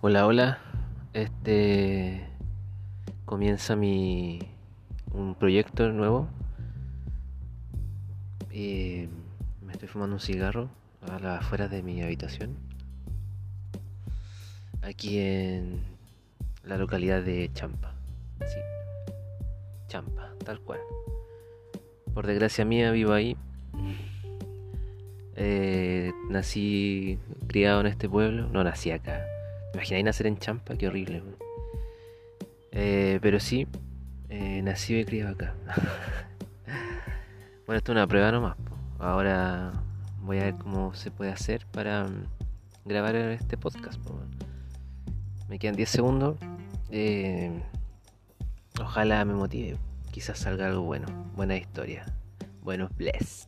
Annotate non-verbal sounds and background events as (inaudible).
Hola, hola. Este comienza mi un proyecto nuevo. Y me estoy fumando un cigarro a las afueras de mi habitación. Aquí en la localidad de Champa. Sí. Champa, tal cual. Por desgracia mía vivo ahí. Eh, nací criado en este pueblo. No nací acá imagináis nacer en Champa? Qué horrible. Eh, pero sí, eh, nací y criado acá. (laughs) bueno, esto es una prueba nomás. Ahora voy a ver cómo se puede hacer para mm, grabar este podcast. Me quedan 10 segundos. Eh, ojalá me motive. Quizás salga algo bueno. Buena historia. Bueno, bless.